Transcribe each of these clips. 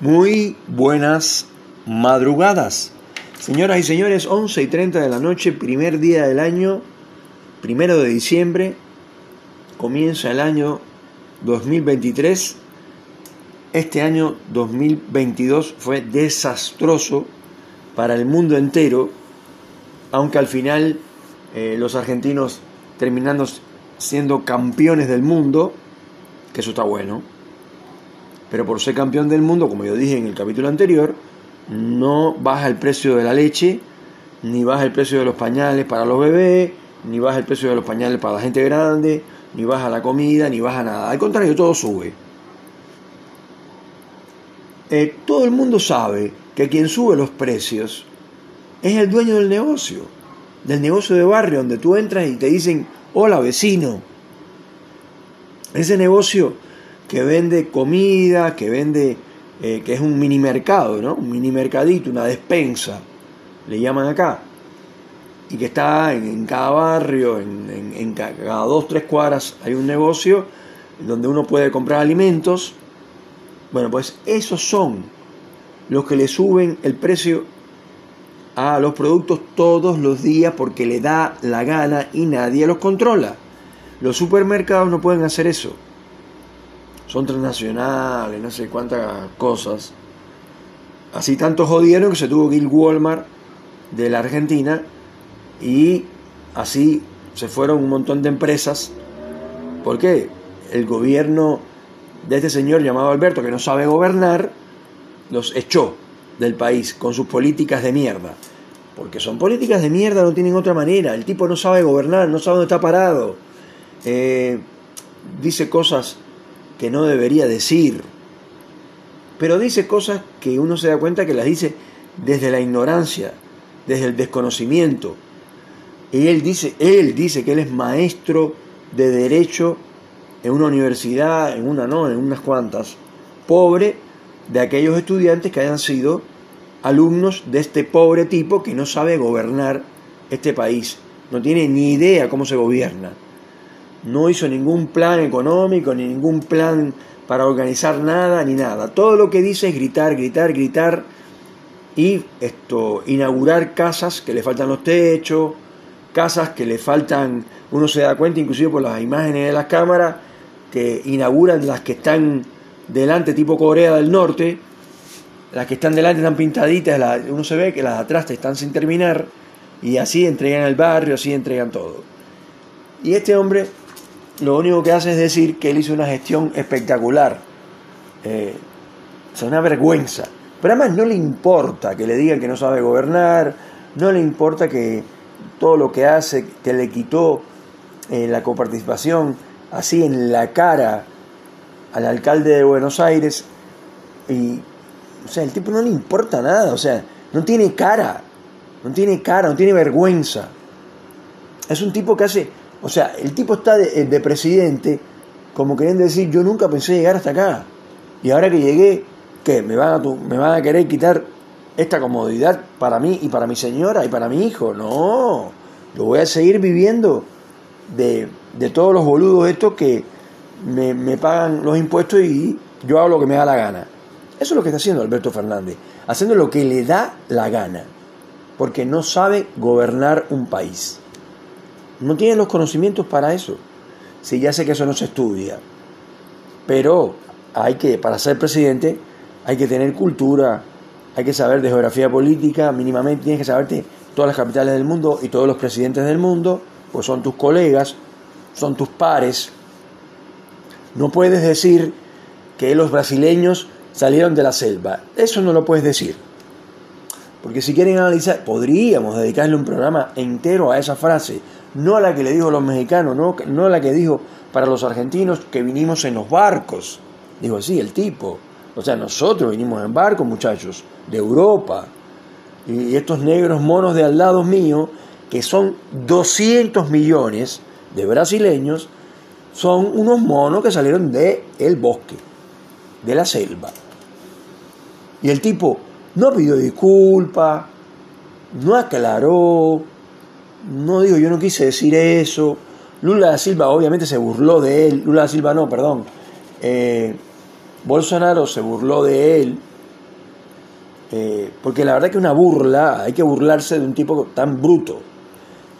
Muy buenas madrugadas. Señoras y señores, 11 y 30 de la noche, primer día del año, primero de diciembre, comienza el año 2023. Este año 2022 fue desastroso para el mundo entero, aunque al final eh, los argentinos terminando siendo campeones del mundo, que eso está bueno pero por ser campeón del mundo, como yo dije en el capítulo anterior, no baja el precio de la leche, ni baja el precio de los pañales para los bebés, ni baja el precio de los pañales para la gente grande, ni baja la comida, ni baja nada. Al contrario, todo sube. Eh, todo el mundo sabe que quien sube los precios es el dueño del negocio, del negocio de barrio, donde tú entras y te dicen, hola vecino. Ese negocio que vende comida, que vende, eh, que es un mini mercado, ¿no? Un mini mercadito, una despensa, le llaman acá, y que está en, cada barrio, en, en, cada dos, tres cuadras hay un negocio donde uno puede comprar alimentos. Bueno, pues esos son los que le suben el precio a los productos todos los días porque le da la gana y nadie los controla. Los supermercados no pueden hacer eso son transnacionales, no sé cuántas cosas. Así tanto jodieron que se tuvo que ir Walmart de la Argentina y así se fueron un montón de empresas. porque El gobierno de este señor llamado Alberto, que no sabe gobernar, los echó del país con sus políticas de mierda. Porque son políticas de mierda, no tienen otra manera. El tipo no sabe gobernar, no sabe dónde está parado. Eh, dice cosas que no debería decir. Pero dice cosas que uno se da cuenta que las dice desde la ignorancia, desde el desconocimiento. Y él dice, él dice que él es maestro de derecho en una universidad, en una no, en unas cuantas, pobre de aquellos estudiantes que hayan sido alumnos de este pobre tipo que no sabe gobernar este país, no tiene ni idea cómo se gobierna no hizo ningún plan económico, ni ningún plan para organizar nada, ni nada. Todo lo que dice es gritar, gritar, gritar y esto, inaugurar casas que le faltan los techos, casas que le faltan, uno se da cuenta inclusive por las imágenes de las cámaras, que inauguran las que están delante tipo Corea del Norte, las que están delante están pintaditas, uno se ve que las de atrás están sin terminar y así entregan el barrio, así entregan todo. Y este hombre lo único que hace es decir que él hizo una gestión espectacular. Eh, es una vergüenza. Pero además no le importa que le digan que no sabe gobernar, no le importa que todo lo que hace, que le quitó eh, la coparticipación así en la cara al alcalde de Buenos Aires. Y, o sea, el tipo no le importa nada, o sea, no tiene cara, no tiene cara, no tiene vergüenza. Es un tipo que hace o sea, el tipo está de, de, presidente como queriendo decir, yo nunca pensé llegar hasta acá. Y ahora que llegué, ¿qué? ¿Me van a, me van a querer quitar esta comodidad para mí y para mi señora y para mi hijo? No, yo voy a seguir viviendo de, de todos los boludos estos que me, me pagan los impuestos y yo hago lo que me da la gana. Eso es lo que está haciendo Alberto Fernández, haciendo lo que le da la gana, porque no sabe gobernar un país. No tiene los conocimientos para eso. Sí, ya sé que eso no se estudia. Pero hay que, para ser presidente, hay que tener cultura, hay que saber de geografía política, mínimamente tienes que saberte todas las capitales del mundo y todos los presidentes del mundo, pues son tus colegas, son tus pares. No puedes decir que los brasileños salieron de la selva. Eso no lo puedes decir. Porque si quieren analizar, podríamos dedicarle un programa entero a esa frase, no a la que le dijo a los mexicanos, no, no a la que dijo para los argentinos que vinimos en los barcos. Dijo así el tipo. O sea, nosotros vinimos en barcos, muchachos, de Europa. Y estos negros monos de al lado mío, que son 200 millones de brasileños, son unos monos que salieron de el bosque, de la selva. Y el tipo no pidió disculpas, no aclaró, no digo, yo no quise decir eso. Lula da Silva obviamente se burló de él. Lula da Silva no, perdón. Eh, Bolsonaro se burló de él Eh, porque la verdad que una burla, hay que burlarse de un tipo tan bruto.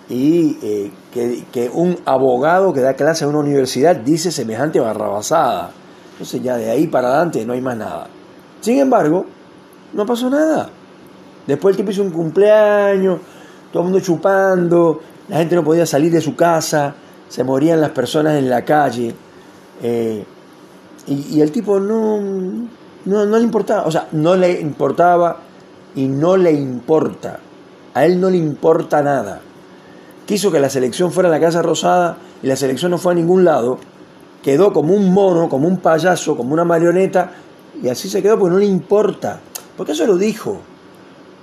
Y eh, que, un abogado que da clase en una universidad dice semejante barrabasada. Entonces ya de ahí para adelante no hay más nada. Sin embargo, no pasó nada. Después el tipo hizo un cumpleaños, todo el mundo chupando, la gente no podía salir de su casa, se morían las personas en la calle. Eh, y, el tipo no, no, no le importaba, o sea, no le importaba y no le importa. A él no le importa nada. Quiso que la selección fuera a la Casa Rosada y la selección no fue a ningún lado. Quedó como un mono, como un payaso, como una marioneta y así se quedó porque no le importa. Porque eso lo dijo.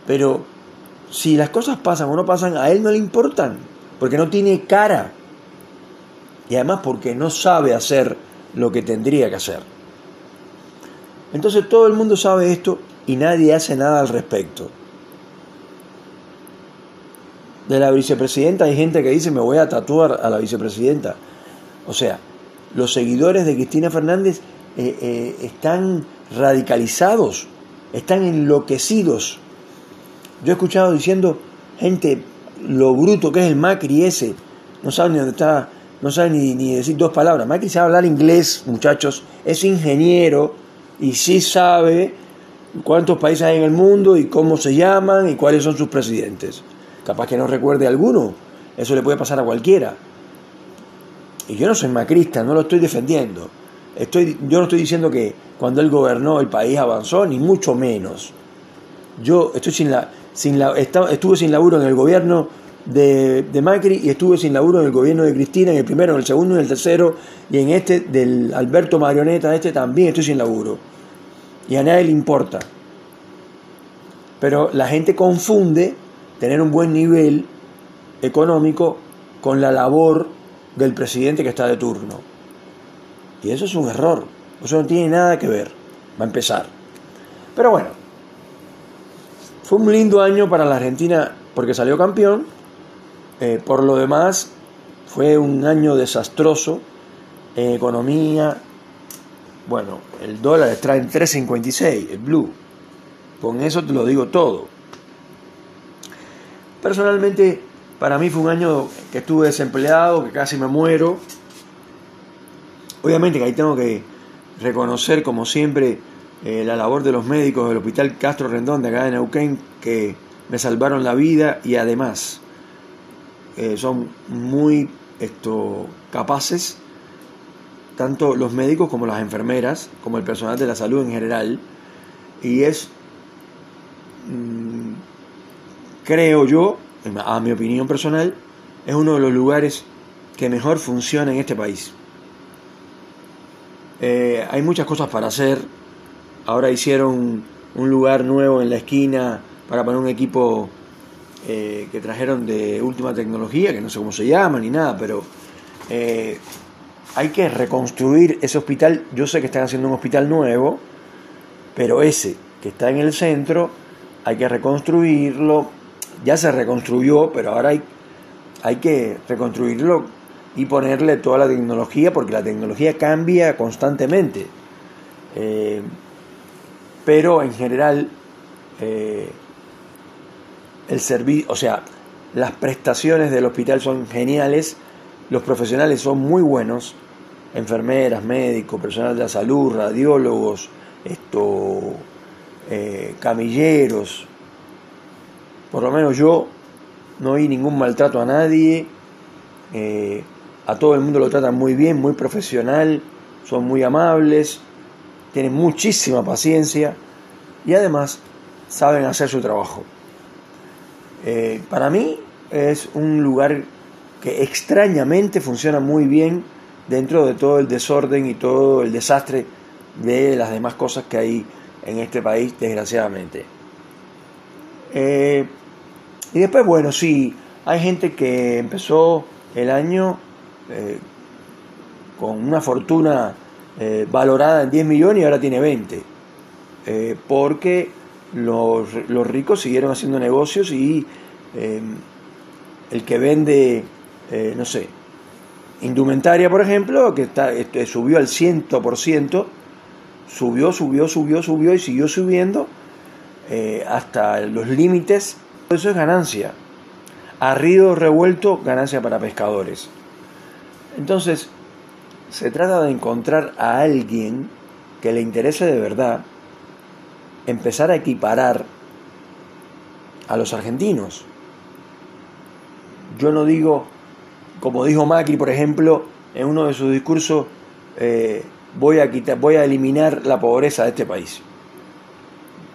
Pero si las cosas pasan o no pasan, a él no le importan. Porque no tiene cara. Y además porque no sabe hacer lo que tendría que hacer. Entonces todo el mundo sabe esto y nadie hace nada al respecto. De la vicepresidenta hay gente que dice me voy a tatuar a la vicepresidenta. O sea, los seguidores de Cristina Fernández eh, eh, están radicalizados, están enloquecidos. Yo he escuchado diciendo gente lo bruto que es el Macri ese, no sabe ni dónde está, no sabe ni, ni decir dos palabras. Macri sabe hablar inglés, muchachos, es ingeniero y sí sabe cuántos países hay en el mundo y cómo se llaman y cuáles son sus presidentes. Capaz que no recuerde alguno, eso le puede pasar a cualquiera. Y yo no soy macrista, no lo estoy defendiendo. Estoy, yo no estoy diciendo que cuando él gobernó el país avanzó, ni mucho menos. Yo estoy sin la, sin la, estuve sin laburo en el gobierno de, de, Macri y estuve sin laburo en el gobierno de Cristina, en el primero, en el segundo, en el tercero, y en este del Alberto Marioneta, este también estoy sin laburo. Y a nadie le importa. Pero la gente confunde tener un buen nivel económico con la labor del presidente que está de turno. Y eso es un error. Eso no tiene nada que ver. Va a empezar. Pero bueno, fue un lindo año para la Argentina porque salió campeón. Eh, por lo demás, fue un año desastroso en economía. Bueno, el dólar está en 3.56, el blue. Con eso te lo digo todo. Personalmente, para mí fue un año que estuve desempleado, que casi me muero. Obviamente que ahí tengo que reconocer, como siempre, eh, la labor de los médicos del Hospital Castro Rendón de acá de Neuquén, que me salvaron la vida y además eh, son muy esto, capaces, tanto los médicos como las enfermeras, como el personal de la salud en general, y es, mm, creo yo, a mi opinión personal, es uno de los lugares que mejor funciona en este país. Eh, hay muchas cosas para hacer. Ahora hicieron un lugar nuevo en la esquina para poner un equipo eh, que trajeron de última tecnología, que no sé cómo se llama ni nada, pero eh, hay que reconstruir ese hospital. Yo sé que están haciendo un hospital nuevo, pero ese que está en el centro hay que reconstruirlo. Ya se reconstruyó, pero ahora hay, hay que reconstruirlo y ponerle toda la tecnología, porque la tecnología cambia constantemente. Eh, pero en general, eh, el servicio, o sea, las prestaciones del hospital son geniales, los profesionales son muy buenos, enfermeras, médicos, personal de la salud, radiólogos, esto, eh, camilleros. Por lo menos yo no vi ningún maltrato a nadie a todo el mundo lo tratan muy bien, muy profesional, son muy amables, tienen muchísima paciencia y además saben hacer su trabajo. Eh, para mí es un lugar que extrañamente funciona muy bien dentro de todo el desorden y todo el desastre de las demás cosas que hay en este país, desgraciadamente. Eh, y después, bueno, sí, hay gente que empezó el año eh, con una fortuna eh, valorada en 10 millones y ahora tiene 20. Eh, porque los, ricos siguieron haciendo negocios y el que vende, no sé, indumentaria, por ejemplo, que está, este, subió al 100%, subió, subió, subió, subió y siguió subiendo. eh, hasta los límites, eso es ganancia. A río revuelto, ganancia para pescadores. Entonces, se trata de encontrar a alguien que le interese de verdad, empezar a equiparar a los argentinos. Yo no digo, como dijo Macri, por ejemplo, en uno de sus discursos, eh, voy, a quitar, voy a eliminar la pobreza de este país.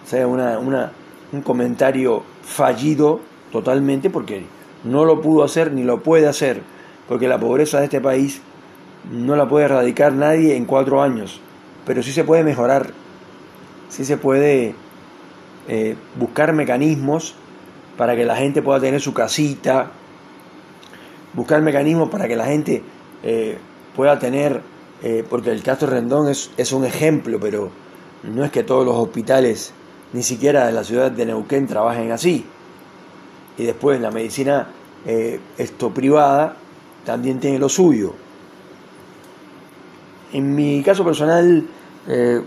O sea, un comentario fallido totalmente porque no lo pudo hacer ni lo puede hacer, porque la pobreza de este país no la puede erradicar nadie en cuatro años, pero sí se puede mejorar, sí se puede eh, buscar mecanismos para que la gente pueda tener su casita, buscar mecanismos para que la gente eh, pueda tener, eh, porque el Castro Rendón es, es un ejemplo, pero no es que todos los hospitales, ni siquiera de la ciudad de Neuquén, trabajen así. Y después la medicina esto privada también tiene lo suyo. En mi caso personal, eh,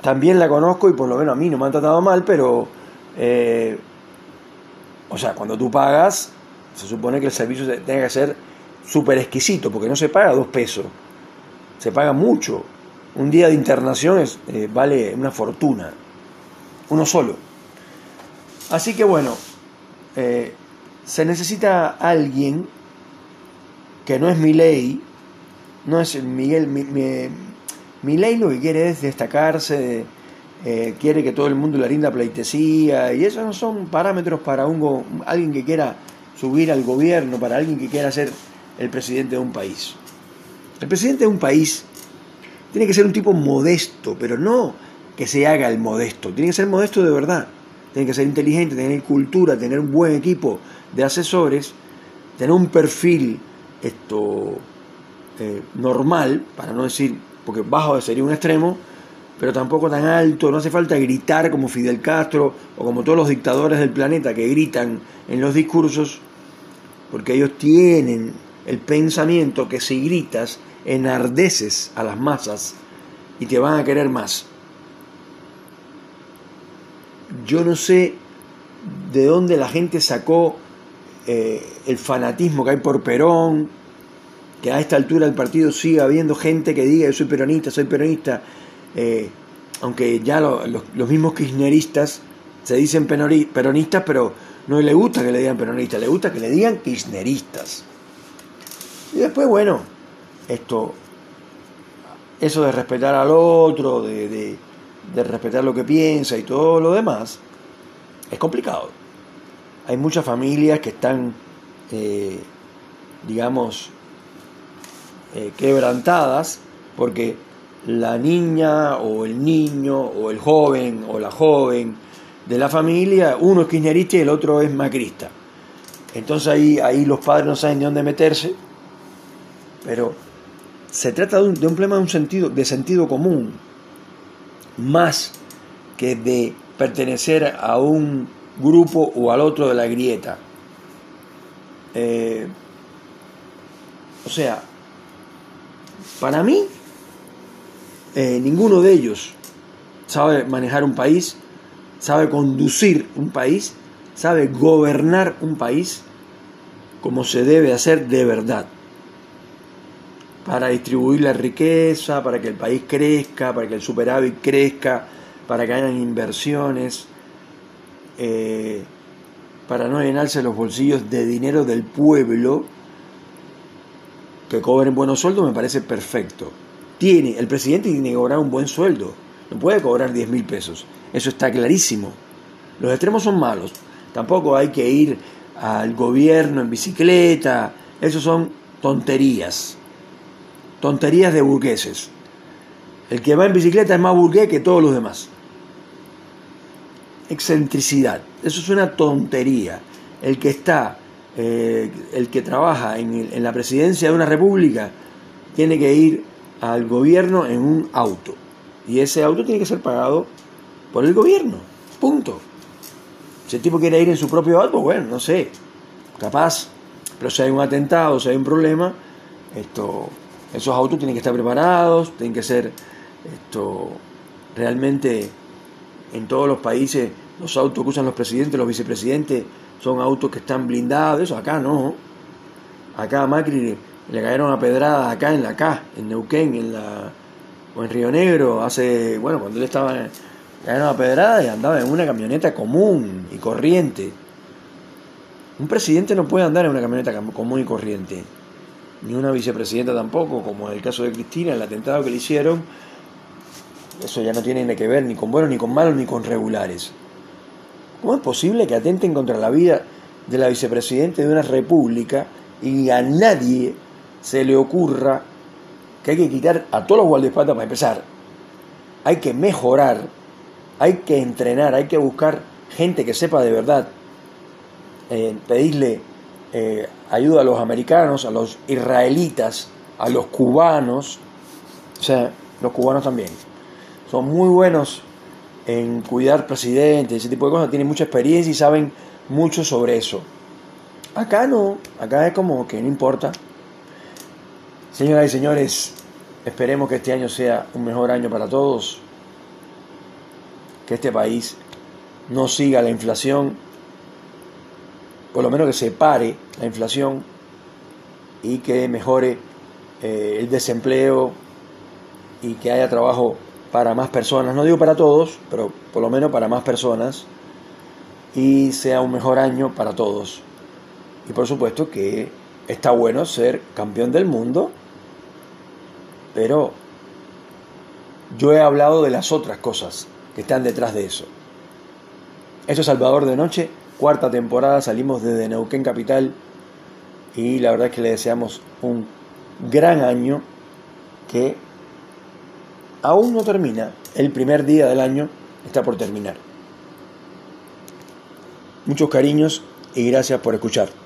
también la conozco y por lo menos a mí no me han tratado mal, pero, eh, o sea, cuando tú pagas, se supone que el servicio tenga que ser súper exquisito, porque no se paga dos pesos, se paga mucho. Un día de internación eh, vale una fortuna, uno solo. Así que bueno, se necesita alguien que no es mi ley, no es Miguel, mi, ley lo que quiere es destacarse, eh, quiere que todo el mundo le rinda pleitesía, y esos no son parámetros para alguien que quiera subir al gobierno, para alguien que quiera ser el presidente de un país. El presidente de un país tiene que ser un tipo modesto, pero no que se haga el modesto, tiene que ser modesto de verdad, tiene que ser inteligente, tener cultura, tener un buen equipo de asesores, tener un perfil esto eh, normal, para no decir, porque bajo sería un extremo, pero tampoco tan alto, no hace falta gritar como Fidel Castro o como todos los dictadores del planeta que gritan en los discursos, porque ellos tienen el pensamiento que si gritas enardeces a las masas y te van a querer más. Yo no sé de dónde la gente sacó eh, el fanatismo que hay por Perón, que a esta altura del partido siga habiendo gente que diga yo soy peronista, soy peronista, eh, aunque ya los mismos kirchneristas se dicen peronistas, pero no le gusta que le digan peronistas, le gusta que le digan kirchneristas. Y después, bueno, esto, eso de respetar al otro, de, de respetar lo que piensa y todo lo demás, es complicado. Hay muchas familias que están, eh, digamos, eh, quebrantadas porque la niña o el niño o el joven o la joven de la familia, uno es kirchnerista y el otro es macrista. Entonces ahí, ahí los padres no saben de dónde meterse, pero se trata de un, de un problema de, un sentido, de sentido común, más que de pertenecer a un grupo o al otro de la grieta. Eh, o sea, para mí, eh, ninguno de ellos sabe manejar un país, sabe conducir un país, sabe gobernar un país como se debe hacer de verdad. Para distribuir la riqueza, para que el país crezca, para que el superávit crezca, para que hayan inversiones, eh, para no llenarse los bolsillos de dinero del pueblo que cobren buenos sueldos me parece perfecto. Tiene, el presidente tiene que cobrar un buen sueldo. No puede cobrar 10 mil pesos. Eso está clarísimo. Los extremos son malos. Tampoco hay que ir al gobierno en bicicleta. Eso son tonterías. Tonterías de burgueses. El que va en bicicleta es más burgués que todos los demás. Excentricidad. Eso es una tontería. El que está eh, el que trabaja en, la presidencia de una república tiene que ir al gobierno en un auto. Y ese auto tiene que ser pagado por el gobierno. Punto. Si el tipo quiere ir en su propio auto, bueno, no sé. Capaz. Pero si hay un atentado, si hay un problema, esto, esos autos tienen que estar preparados, tienen que ser esto, realmente en todos los países los autos que usan los presidentes, los vicepresidentes, son autos que están blindados, eso acá no. Acá a Macri le cayeron a pedrada acá en la K, en Neuquén, en la o en Río Negro, hace, bueno, cuando él estaba, le cayeron a pedrada y andaba en una camioneta común y corriente. Un presidente no puede andar en una camioneta común y corriente, ni una vicepresidenta tampoco, como en el caso de Cristina, el atentado que le hicieron, eso ya no tiene que ver ni con buenos, ni con malos, ni con regulares. ¿Cómo es posible que atenten contra la vida de la vicepresidenta de una república y a nadie se le ocurra que hay que quitar a todos los guardaespaldas para empezar? Hay que mejorar, hay que entrenar, hay que buscar gente que sepa de verdad, eh, pedirle eh, ayuda a los americanos, a los israelitas, a los cubanos, o sea, los cubanos también. Son muy buenos en cuidar presidentes, ese tipo de cosas, tienen mucha experiencia y saben mucho sobre eso. Acá no, acá es como que no importa. Señoras y señores, esperemos que este año sea un mejor año para todos, que este país no siga la inflación, por lo menos que se pare la inflación y que mejore eh, el desempleo y que haya trabajo para más personas, no digo para todos, pero por lo menos para más personas, y sea un mejor año para todos. Y por supuesto que está bueno ser campeón del mundo, pero yo he hablado de las otras cosas que están detrás de eso. Esto es Salvador de Noche, cuarta temporada, salimos desde Neuquén Capital y la verdad es que le deseamos un gran año que aún no termina, el primer día del año está por terminar. Muchos cariños y gracias por escuchar.